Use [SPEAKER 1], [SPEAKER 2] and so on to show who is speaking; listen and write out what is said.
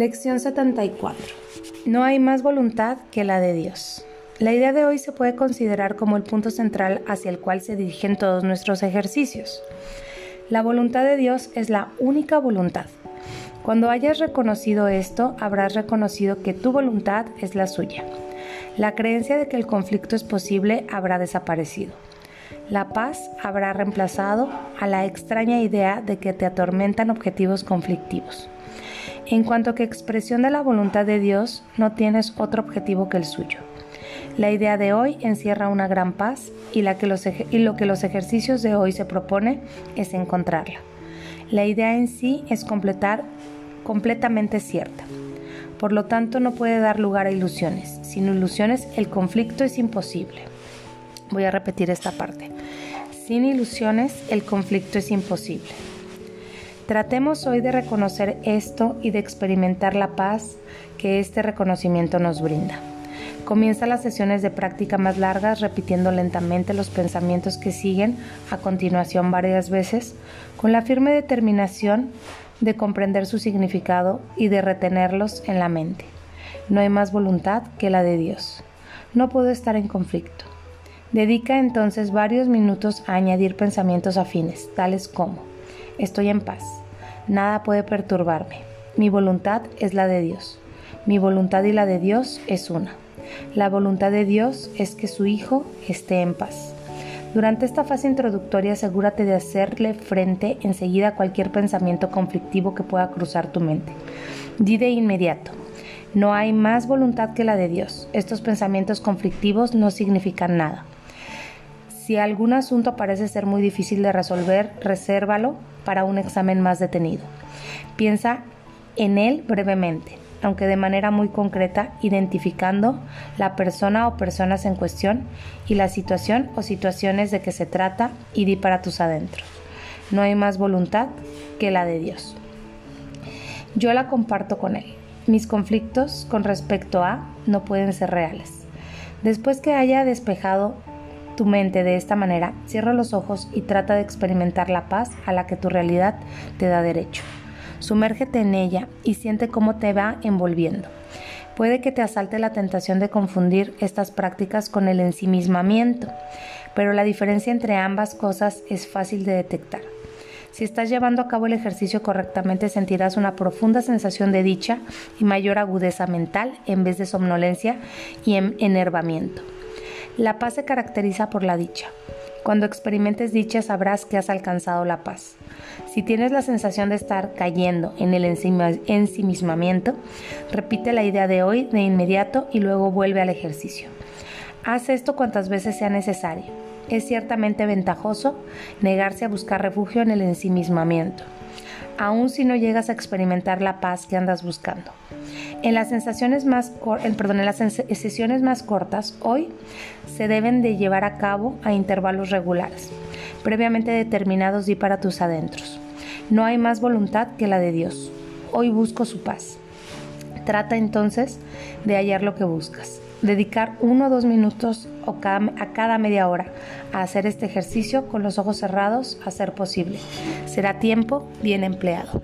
[SPEAKER 1] Lección 74. No hay más voluntad que la de Dios. La idea de hoy se puede considerar como el punto central hacia el cual se dirigen todos nuestros ejercicios. La voluntad de Dios es la única voluntad. Cuando hayas reconocido esto, habrás reconocido que tu voluntad es la suya. La creencia de que el conflicto es posible habrá desaparecido. La paz habrá reemplazado a la extraña idea de que te atormentan objetivos conflictivos. En cuanto que expresión de la voluntad de Dios, no tienes otro objetivo que el suyo. La idea de hoy encierra una gran paz y, la que los y lo que los ejercicios de hoy se propone es encontrarla. La idea en sí es completar completamente cierta. Por lo tanto, no puede dar lugar a ilusiones. Sin ilusiones, el conflicto es imposible. Voy a repetir esta parte. Sin ilusiones, el conflicto es imposible. Tratemos hoy de reconocer esto y de experimentar la paz que este reconocimiento nos brinda. Comienza las sesiones de práctica más largas repitiendo lentamente los pensamientos que siguen a continuación varias veces, con la firme determinación de comprender su significado y de retenerlos en la mente. No hay más voluntad que la de Dios. No puedo estar en conflicto. Dedica entonces varios minutos a añadir pensamientos afines, tales como, estoy en paz, nada puede perturbarme, mi voluntad es la de Dios, mi voluntad y la de Dios es una. La voluntad de Dios es que su Hijo esté en paz. Durante esta fase introductoria asegúrate de hacerle frente enseguida a cualquier pensamiento conflictivo que pueda cruzar tu mente. Di de inmediato, no hay más voluntad que la de Dios. Estos pensamientos conflictivos no significan nada. Si algún asunto parece ser muy difícil de resolver, resérvalo para un examen más detenido. Piensa en él brevemente, aunque de manera muy concreta, identificando la persona o personas en cuestión y la situación o situaciones de que se trata y di para tus adentros. No hay más voluntad que la de Dios. Yo la comparto con Él. Mis conflictos con respecto a no pueden ser reales. Después que haya despejado tu mente de esta manera, cierra los ojos y trata de experimentar la paz a la que tu realidad te da derecho. Sumérgete en ella y siente cómo te va envolviendo. Puede que te asalte la tentación de confundir estas prácticas con el ensimismamiento, pero la diferencia entre ambas cosas es fácil de detectar. Si estás llevando a cabo el ejercicio correctamente sentirás una profunda sensación de dicha y mayor agudeza mental en vez de somnolencia y enervamiento. La paz se caracteriza por la dicha. Cuando experimentes dicha sabrás que has alcanzado la paz. Si tienes la sensación de estar cayendo en el ensimismamiento, repite la idea de hoy de inmediato y luego vuelve al ejercicio. Haz esto cuantas veces sea necesario. Es ciertamente ventajoso negarse a buscar refugio en el ensimismamiento, aun si no llegas a experimentar la paz que andas buscando. En las, sensaciones más perdón, en las sesiones más cortas, hoy se deben de llevar a cabo a intervalos regulares, previamente determinados y para tus adentros. No hay más voluntad que la de Dios. Hoy busco su paz. Trata entonces de hallar lo que buscas. Dedicar uno o dos minutos a cada media hora a hacer este ejercicio con los ojos cerrados a ser posible. Será tiempo bien empleado.